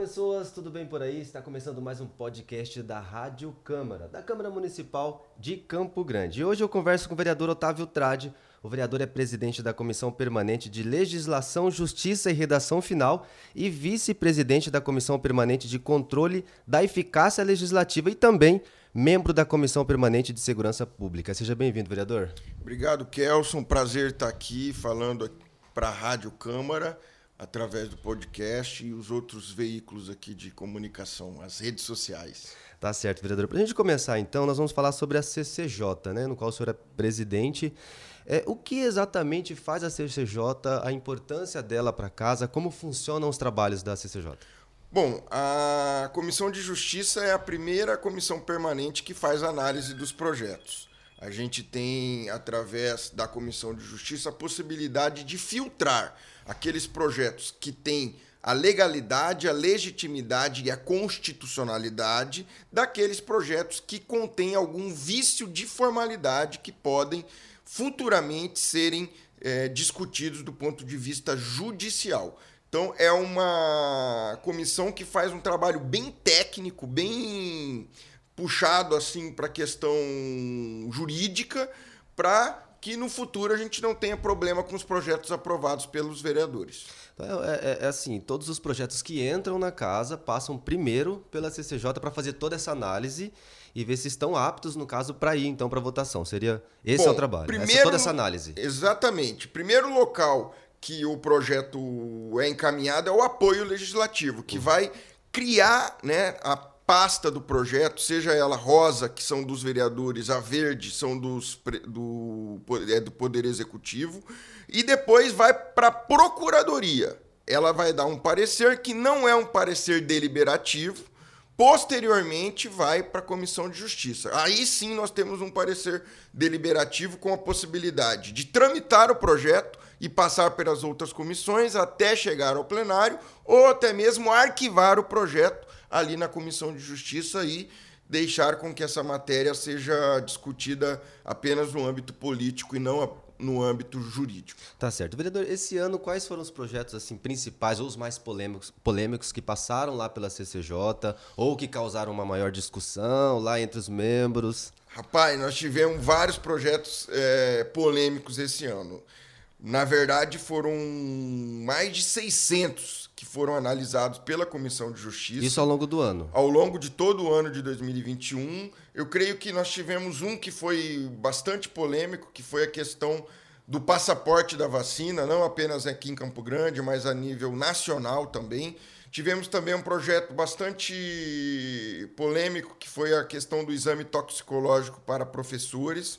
pessoas, tudo bem por aí? Está começando mais um podcast da Rádio Câmara, da Câmara Municipal de Campo Grande. E hoje eu converso com o vereador Otávio Trade. O vereador é presidente da Comissão Permanente de Legislação, Justiça e Redação Final e vice-presidente da Comissão Permanente de Controle da Eficácia Legislativa e também membro da Comissão Permanente de Segurança Pública. Seja bem-vindo, vereador. Obrigado, Kelson. Prazer estar aqui falando para a Rádio Câmara através do podcast e os outros veículos aqui de comunicação, as redes sociais. Tá certo, vereador. Para a gente começar, então, nós vamos falar sobre a CCJ, né, no qual o senhor é presidente. É, o que exatamente faz a CCJ, a importância dela para casa, como funcionam os trabalhos da CCJ? Bom, a Comissão de Justiça é a primeira comissão permanente que faz análise dos projetos. A gente tem, através da Comissão de Justiça, a possibilidade de filtrar aqueles projetos que têm a legalidade, a legitimidade e a constitucionalidade daqueles projetos que contêm algum vício de formalidade que podem futuramente serem é, discutidos do ponto de vista judicial. Então, é uma comissão que faz um trabalho bem técnico, bem puxado assim para a questão jurídica, para que no futuro a gente não tenha problema com os projetos aprovados pelos vereadores. Então, é, é, é, assim, todos os projetos que entram na casa passam primeiro pela CCJ para fazer toda essa análise e ver se estão aptos, no caso, para ir então para votação. Seria esse Bom, é o trabalho. Primeiro, essa, toda essa análise. Exatamente. Primeiro local que o projeto é encaminhado é o apoio legislativo, que uhum. vai criar né, a pasta do projeto, seja ela rosa, que são dos vereadores, a verde são dos, do, é do Poder Executivo, e depois vai para a Procuradoria. Ela vai dar um parecer que não é um parecer deliberativo, posteriormente vai para a Comissão de Justiça. Aí sim nós temos um parecer deliberativo com a possibilidade de tramitar o projeto e passar pelas outras comissões até chegar ao plenário, ou até mesmo arquivar o projeto ali na Comissão de Justiça e deixar com que essa matéria seja discutida apenas no âmbito político e não no âmbito jurídico. Tá certo. Vereador, esse ano quais foram os projetos assim principais ou os mais polêmicos, polêmicos que passaram lá pela CCJ ou que causaram uma maior discussão lá entre os membros? Rapaz, nós tivemos vários projetos é, polêmicos esse ano. Na verdade, foram mais de 600 que foram analisados pela Comissão de Justiça. Isso ao longo do ano? Ao longo de todo o ano de 2021. Eu creio que nós tivemos um que foi bastante polêmico, que foi a questão do passaporte da vacina, não apenas aqui em Campo Grande, mas a nível nacional também. Tivemos também um projeto bastante polêmico, que foi a questão do exame toxicológico para professores.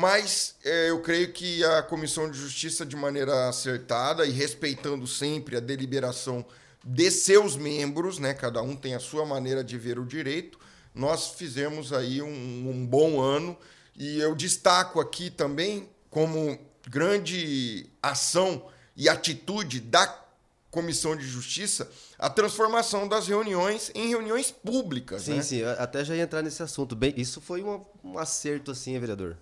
Mas é, eu creio que a Comissão de Justiça, de maneira acertada e respeitando sempre a deliberação de seus membros, né, cada um tem a sua maneira de ver o direito, nós fizemos aí um, um bom ano. E eu destaco aqui também como grande ação e atitude da Comissão de Justiça a transformação das reuniões em reuniões públicas. Sim, né? sim, até já ia entrar nesse assunto. Bem, isso foi um, um acerto, assim, vereador.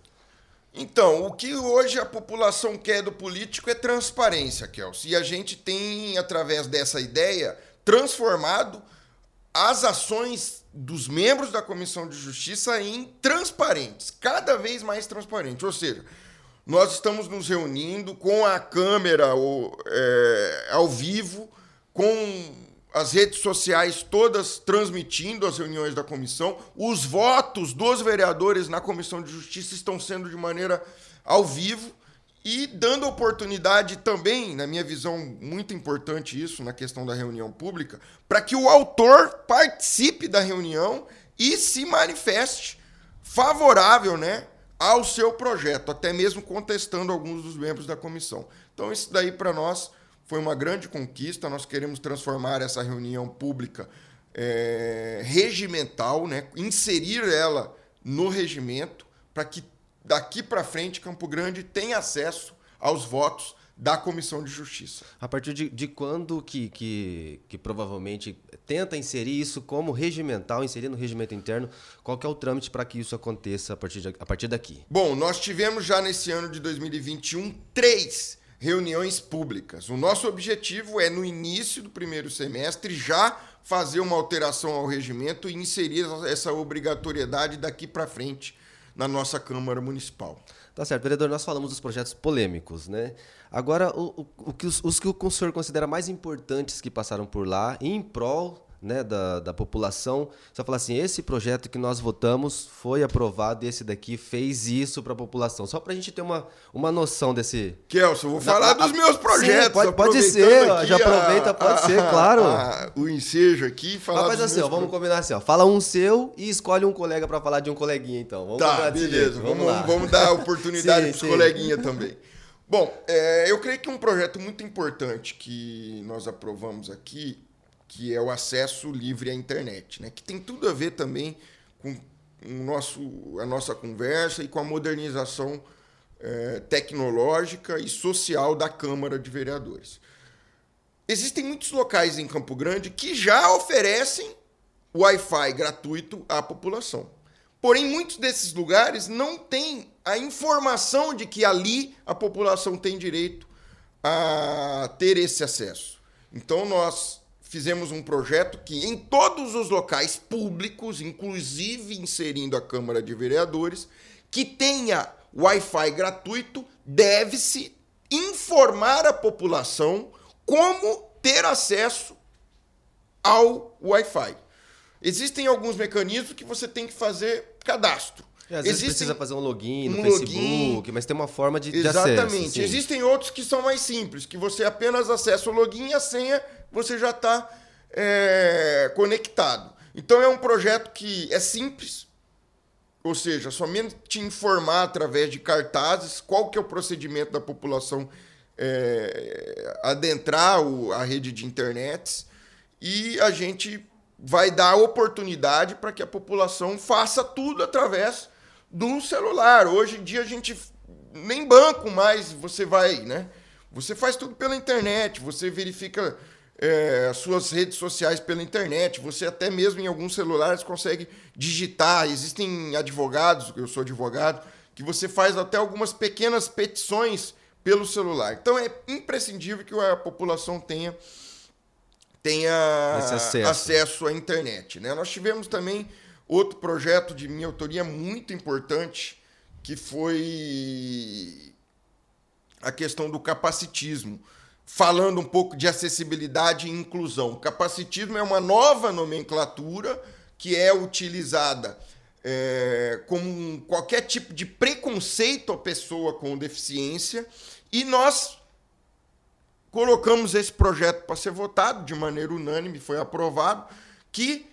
Então, o que hoje a população quer do político é transparência, Kelsey. E a gente tem, através dessa ideia, transformado as ações dos membros da Comissão de Justiça em transparentes, cada vez mais transparentes. Ou seja, nós estamos nos reunindo com a câmera ou, é, ao vivo, com as redes sociais todas transmitindo as reuniões da comissão. Os votos dos vereadores na Comissão de Justiça estão sendo de maneira ao vivo e dando oportunidade também, na minha visão, muito importante isso na questão da reunião pública, para que o autor participe da reunião e se manifeste favorável, né, ao seu projeto, até mesmo contestando alguns dos membros da comissão. Então isso daí para nós foi uma grande conquista. Nós queremos transformar essa reunião pública é, regimental, né? inserir ela no regimento, para que daqui para frente Campo Grande tenha acesso aos votos da Comissão de Justiça. A partir de, de quando que, que, que, provavelmente tenta inserir isso como regimental, inserir no regimento interno, qual que é o trâmite para que isso aconteça a partir, de, a partir daqui? Bom, nós tivemos já nesse ano de 2021 três reuniões públicas. O nosso objetivo é, no início do primeiro semestre, já fazer uma alteração ao regimento e inserir essa obrigatoriedade daqui para frente na nossa Câmara Municipal. Tá certo, vereador, nós falamos dos projetos polêmicos, né? Agora, o, o, o que os, os que o senhor considera mais importantes que passaram por lá, em prol né, da, da população, você falar assim, esse projeto que nós votamos foi aprovado e esse daqui fez isso para a população. Só para a gente ter uma, uma noção desse... Kelson, vou falar da, dos meus projetos. Sim, pode, pode ser, já aproveita, a, pode a, ser, claro. A, o ensejo aqui. Falar Mas assim, ó, vamos combinar assim, ó, fala um seu e escolhe um colega para falar de um coleguinha, então. Vamos tá, beleza, vamos, vamos, vamos, dar oportunidade para os coleguinhas também. Bom, é, eu creio que um projeto muito importante que nós aprovamos aqui que é o acesso livre à internet, né? que tem tudo a ver também com o nosso, a nossa conversa e com a modernização é, tecnológica e social da Câmara de Vereadores. Existem muitos locais em Campo Grande que já oferecem Wi-Fi gratuito à população. Porém, muitos desses lugares não têm a informação de que ali a população tem direito a ter esse acesso. Então, nós fizemos um projeto que em todos os locais públicos, inclusive inserindo a Câmara de Vereadores, que tenha Wi-Fi gratuito, deve-se informar a população como ter acesso ao Wi-Fi. Existem alguns mecanismos que você tem que fazer cadastro. É, às vezes precisa fazer um login no um Facebook, login, mas tem uma forma de, Exatamente. de acesso. Exatamente. Existem outros que são mais simples, que você apenas acessa o login e a senha você já está é, conectado. Então é um projeto que é simples, ou seja, somente te informar através de cartazes qual que é o procedimento da população é, adentrar o, a rede de internet e a gente vai dar oportunidade para que a população faça tudo através do celular. Hoje em dia a gente nem banco mais você vai, né? Você faz tudo pela internet, você verifica é, as suas redes sociais pela internet. Você até mesmo em alguns celulares consegue digitar. Existem advogados, eu sou advogado, que você faz até algumas pequenas petições pelo celular. Então é imprescindível que a população tenha tenha acesso. acesso. à internet. Né? Nós tivemos também outro projeto de minha autoria muito importante, que foi a questão do capacitismo falando um pouco de acessibilidade e inclusão. Capacitismo é uma nova nomenclatura que é utilizada é, com qualquer tipo de preconceito à pessoa com deficiência e nós colocamos esse projeto para ser votado de maneira unânime, foi aprovado, que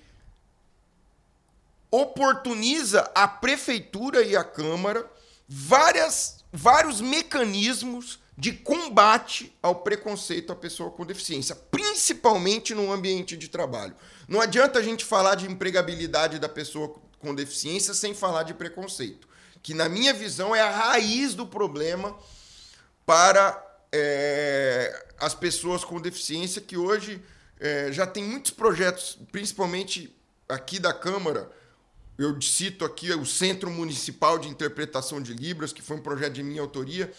oportuniza a prefeitura e a Câmara várias, vários mecanismos de combate ao preconceito à pessoa com deficiência, principalmente no ambiente de trabalho. Não adianta a gente falar de empregabilidade da pessoa com deficiência sem falar de preconceito, que na minha visão é a raiz do problema para é, as pessoas com deficiência que hoje é, já tem muitos projetos, principalmente aqui da Câmara. Eu cito aqui o Centro Municipal de Interpretação de Libras, que foi um projeto de minha autoria,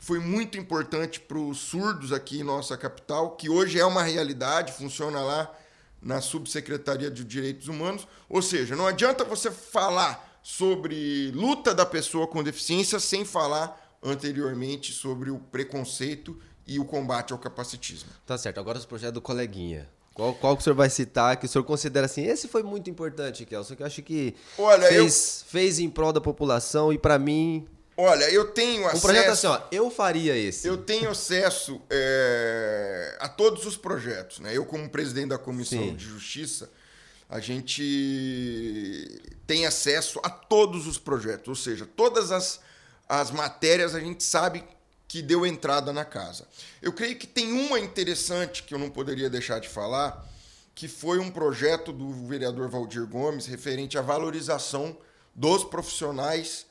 foi muito importante para os surdos aqui em nossa capital, que hoje é uma realidade, funciona lá na Subsecretaria de Direitos Humanos. Ou seja, não adianta você falar sobre luta da pessoa com deficiência sem falar anteriormente sobre o preconceito e o combate ao capacitismo. Tá certo. Agora os projetos do coleguinha. Qual, qual que o senhor vai citar que o senhor considera assim? Esse foi muito importante, Kelson, que eu acho que Olha, fez, eu... fez em prol da população e para mim Olha, eu tenho acesso. Um projeto assim, ó, eu faria esse. Eu tenho acesso é, a todos os projetos, né? Eu, como presidente da Comissão Sim. de Justiça, a gente tem acesso a todos os projetos, ou seja, todas as, as matérias a gente sabe que deu entrada na casa. Eu creio que tem uma interessante que eu não poderia deixar de falar, que foi um projeto do vereador Valdir Gomes referente à valorização dos profissionais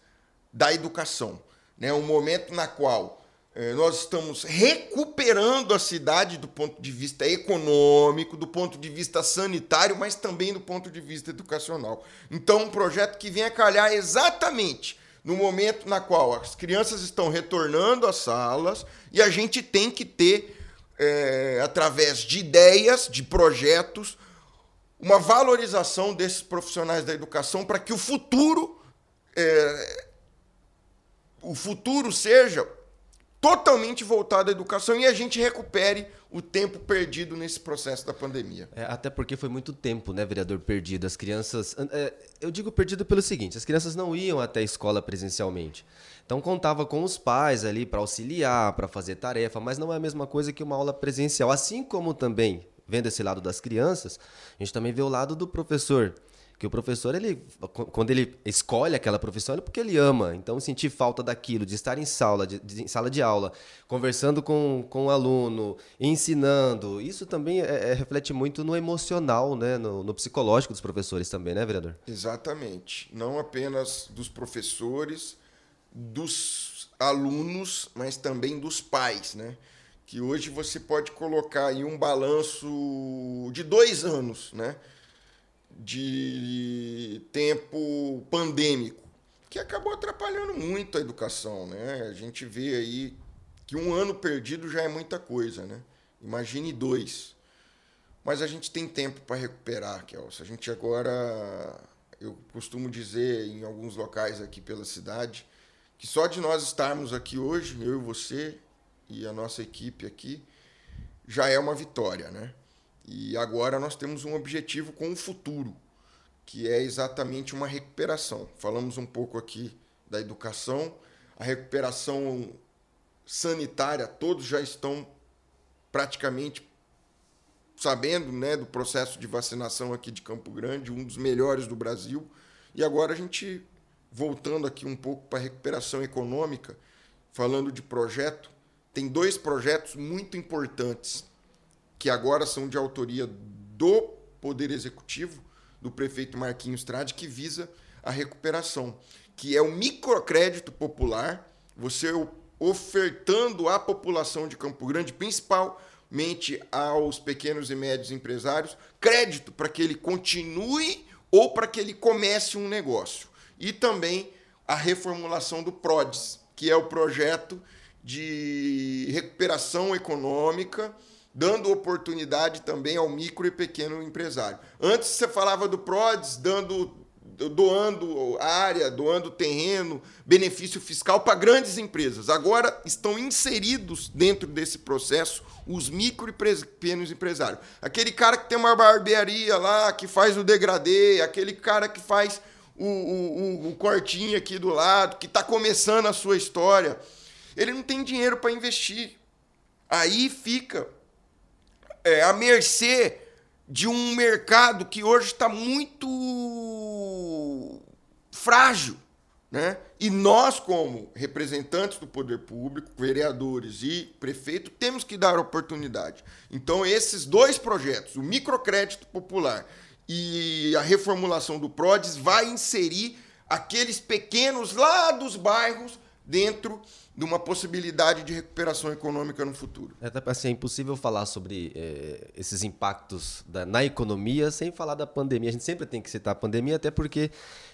da educação. Né? Um momento na qual eh, nós estamos recuperando a cidade do ponto de vista econômico, do ponto de vista sanitário, mas também do ponto de vista educacional. Então, um projeto que vem a calhar exatamente no momento na qual as crianças estão retornando às salas e a gente tem que ter, eh, através de ideias, de projetos, uma valorização desses profissionais da educação para que o futuro é, o futuro seja totalmente voltado à educação e a gente recupere o tempo perdido nesse processo da pandemia. É, até porque foi muito tempo, né, vereador, perdido. As crianças. É, eu digo perdido pelo seguinte: as crianças não iam até a escola presencialmente. Então contava com os pais ali para auxiliar, para fazer tarefa, mas não é a mesma coisa que uma aula presencial. Assim como também, vendo esse lado das crianças, a gente também vê o lado do professor. Que o professor, ele, quando ele escolhe aquela profissão, é porque ele ama. Então, sentir falta daquilo, de estar em sala de, de, sala de aula, conversando com, com o aluno, ensinando, isso também é, é, reflete muito no emocional, né? No, no, psicológico dos professores também, né, vereador? Exatamente. Não apenas dos professores, dos alunos, mas também dos pais, né? Que hoje você pode colocar aí um balanço de dois anos, né? De tempo pandêmico, que acabou atrapalhando muito a educação, né? A gente vê aí que um ano perdido já é muita coisa, né? Imagine dois. Mas a gente tem tempo para recuperar, Kelso. A gente agora, eu costumo dizer em alguns locais aqui pela cidade, que só de nós estarmos aqui hoje, eu e você e a nossa equipe aqui, já é uma vitória, né? E agora nós temos um objetivo com o futuro, que é exatamente uma recuperação. Falamos um pouco aqui da educação, a recuperação sanitária, todos já estão praticamente sabendo né, do processo de vacinação aqui de Campo Grande, um dos melhores do Brasil. E agora a gente, voltando aqui um pouco para a recuperação econômica, falando de projeto, tem dois projetos muito importantes que agora são de autoria do Poder Executivo, do prefeito Marquinhos Trade, que visa a recuperação, que é o microcrédito popular, você ofertando à população de Campo Grande, principalmente aos pequenos e médios empresários, crédito para que ele continue ou para que ele comece um negócio. E também a reformulação do PRODES, que é o projeto de recuperação econômica dando oportunidade também ao micro e pequeno empresário. Antes você falava do PRODES, dando doando área, doando terreno, benefício fiscal para grandes empresas. Agora estão inseridos dentro desse processo os micro e pequenos empresários. Aquele cara que tem uma barbearia lá, que faz o degradê, aquele cara que faz o, o, o cortinho aqui do lado, que está começando a sua história. Ele não tem dinheiro para investir. Aí fica é, à mercê de um mercado que hoje está muito frágil. Né? E nós, como representantes do poder público, vereadores e prefeito, temos que dar oportunidade. Então, esses dois projetos, o microcrédito popular e a reformulação do PRODES, vai inserir aqueles pequenos lá dos bairros dentro de uma possibilidade de recuperação econômica no futuro. É, assim, é impossível falar sobre é, esses impactos da, na economia sem falar da pandemia. A gente sempre tem que citar a pandemia, até porque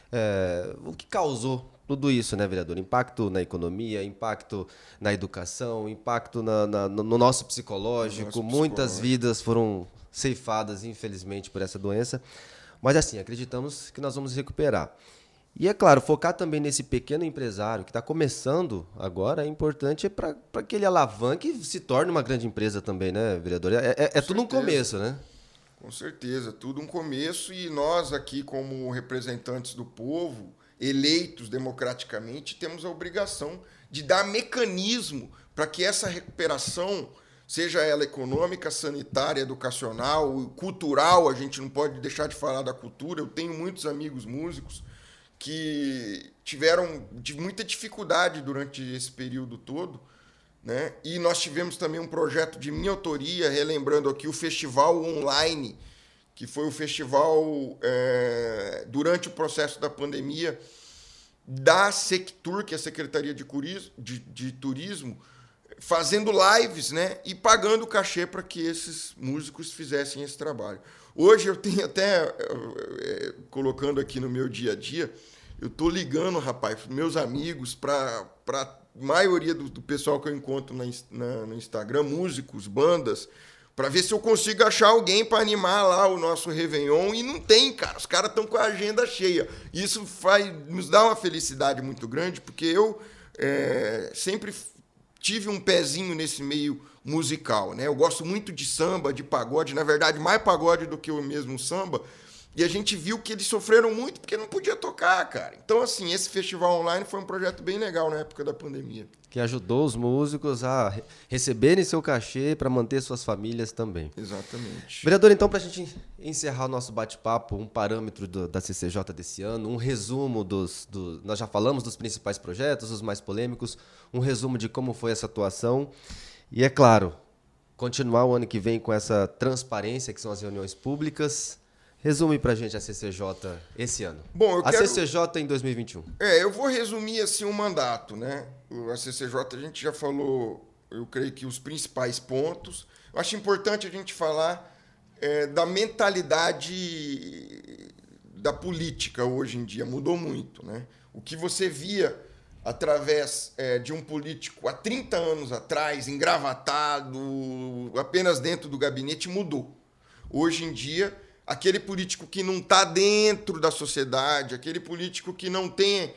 é, o que causou tudo isso, né, vereador? Impacto na economia, impacto na educação, impacto na, na, no nosso psicológico. nosso Muitas psicológico. vidas foram ceifadas, infelizmente, por essa doença. Mas assim, acreditamos que nós vamos recuperar. E é claro, focar também nesse pequeno empresário que está começando agora é importante para que ele alavanque e se torne uma grande empresa também, né, vereador? É, é, é tudo um começo, né? Com certeza, tudo um começo e nós aqui, como representantes do povo, eleitos democraticamente, temos a obrigação de dar mecanismo para que essa recuperação, seja ela econômica, sanitária, educacional, cultural, a gente não pode deixar de falar da cultura. Eu tenho muitos amigos músicos que tiveram muita dificuldade durante esse período todo. Né? E nós tivemos também um projeto de minha autoria, relembrando aqui o festival online, que foi o festival é, durante o processo da pandemia da Sectur, que é a Secretaria de, Curismo, de, de Turismo, fazendo lives né? e pagando cachê para que esses músicos fizessem esse trabalho. Hoje eu tenho até, colocando aqui no meu dia a dia, eu tô ligando, rapaz, meus amigos, para maioria do, do, pessoal que eu encontro na, na, no Instagram, músicos, bandas, para ver se eu consigo achar alguém para animar lá o nosso Réveillon. E não tem, cara. Os caras estão com a agenda cheia. Isso faz, nos dá uma felicidade muito grande, porque eu é, sempre tive um pezinho nesse meio musical. Né? Eu gosto muito de samba, de pagode, na verdade, mais pagode do que o mesmo samba. E a gente viu que eles sofreram muito porque não podia tocar, cara. Então, assim, esse festival online foi um projeto bem legal na época da pandemia. Que ajudou os músicos a receberem seu cachê para manter suas famílias também. Exatamente. Vereador, então, para a gente encerrar o nosso bate-papo, um parâmetro do, da CCJ desse ano, um resumo dos. Do, nós já falamos dos principais projetos, os mais polêmicos, um resumo de como foi essa atuação. E, é claro, continuar o ano que vem com essa transparência, que são as reuniões públicas Resume pra gente a CCJ esse ano. Bom, a quero... CCJ em 2021. É, eu vou resumir assim o um mandato, né? A CCJ a gente já falou, eu creio que os principais pontos. Eu acho importante a gente falar é, da mentalidade da política hoje em dia. Mudou muito, né? O que você via através é, de um político há 30 anos atrás, engravatado, apenas dentro do gabinete, mudou. Hoje em dia aquele político que não está dentro da sociedade, aquele político que não tem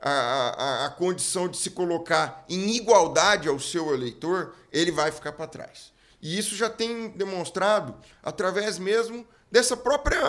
a, a, a, condição de se colocar em igualdade ao seu eleitor, ele vai ficar para trás. E isso já tem demonstrado através mesmo dessa própria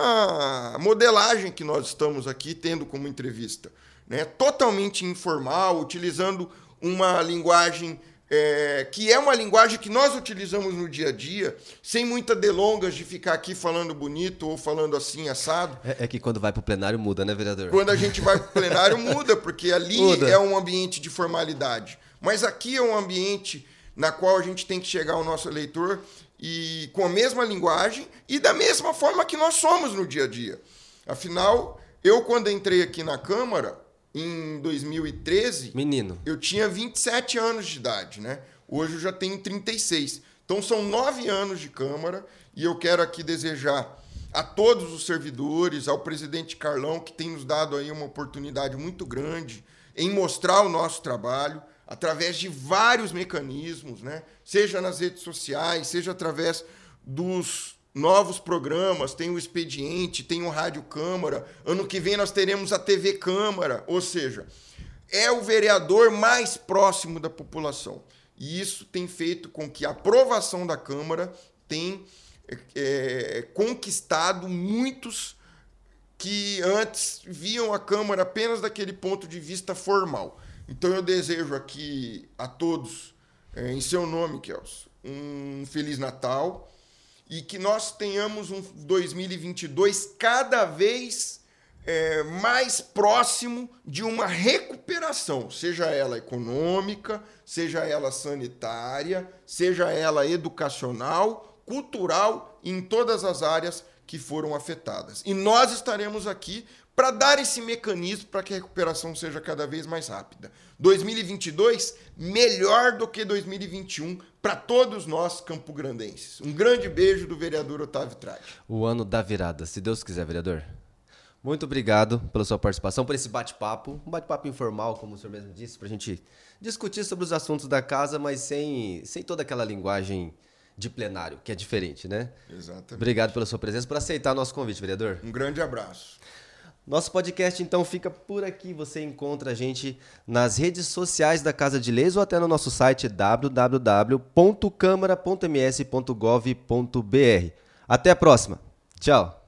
modelagem que nós estamos aqui tendo como entrevista. Né? Totalmente informal, utilizando uma linguagem é, que é uma linguagem que nós utilizamos no dia a dia, sem muitas delongas de ficar aqui falando bonito ou falando assim, assado. É, é que quando vai para o plenário muda, né, vereador? Quando a gente vai para o plenário muda, porque ali muda. é um ambiente de formalidade. Mas aqui é um ambiente na qual a gente tem que chegar ao nosso eleitor e com a mesma linguagem e da mesma forma que nós somos no dia a dia. Afinal, eu quando entrei aqui na Câmara, em 2013. Menino. Eu tinha 27 anos de idade, né? Hoje eu já tenho 36. Então são nove anos de Câmara e eu quero aqui desejar a todos os servidores, ao presidente Carlão, que tem nos dado aí uma oportunidade muito grande em mostrar o nosso trabalho através de vários mecanismos, né? seja nas redes sociais, seja através dos novos programas, tem o Expediente, tem o Rádio Câmara. Ano que vem nós teremos a TV Câmara, ou seja, é o vereador mais próximo da população. E isso tem feito com que a aprovação da Câmara tenha é, conquistado muitos que antes viam a Câmara apenas daquele ponto de vista formal. Então eu desejo aqui a todos, é, em seu nome, Kelso, um Feliz Natal e que nós tenhamos um 2022 cada vez é, mais próximo de uma recuperação, seja ela econômica, seja ela sanitária, seja ela educacional, cultural, em todas as áreas que foram afetadas. E nós estaremos aqui para dar esse mecanismo para que a recuperação seja cada vez mais rápida. 2022 melhor do que 2021 para todos nós campograndenses. Um grande beijo do vereador Otávio Trade. O ano da virada, se Deus quiser, vereador. Muito obrigado pela sua participação, por esse bate-papo, um bate-papo informal, como o senhor mesmo disse, para a gente discutir sobre os assuntos da casa, mas sem, sem toda aquela linguagem de plenário, que é diferente, né? Exatamente. Obrigado pela sua presença, por aceitar nosso convite, vereador. Um grande abraço. Nosso podcast então fica por aqui. Você encontra a gente nas redes sociais da Casa de Leis ou até no nosso site www.câmara.ms.gov.br. Até a próxima. Tchau.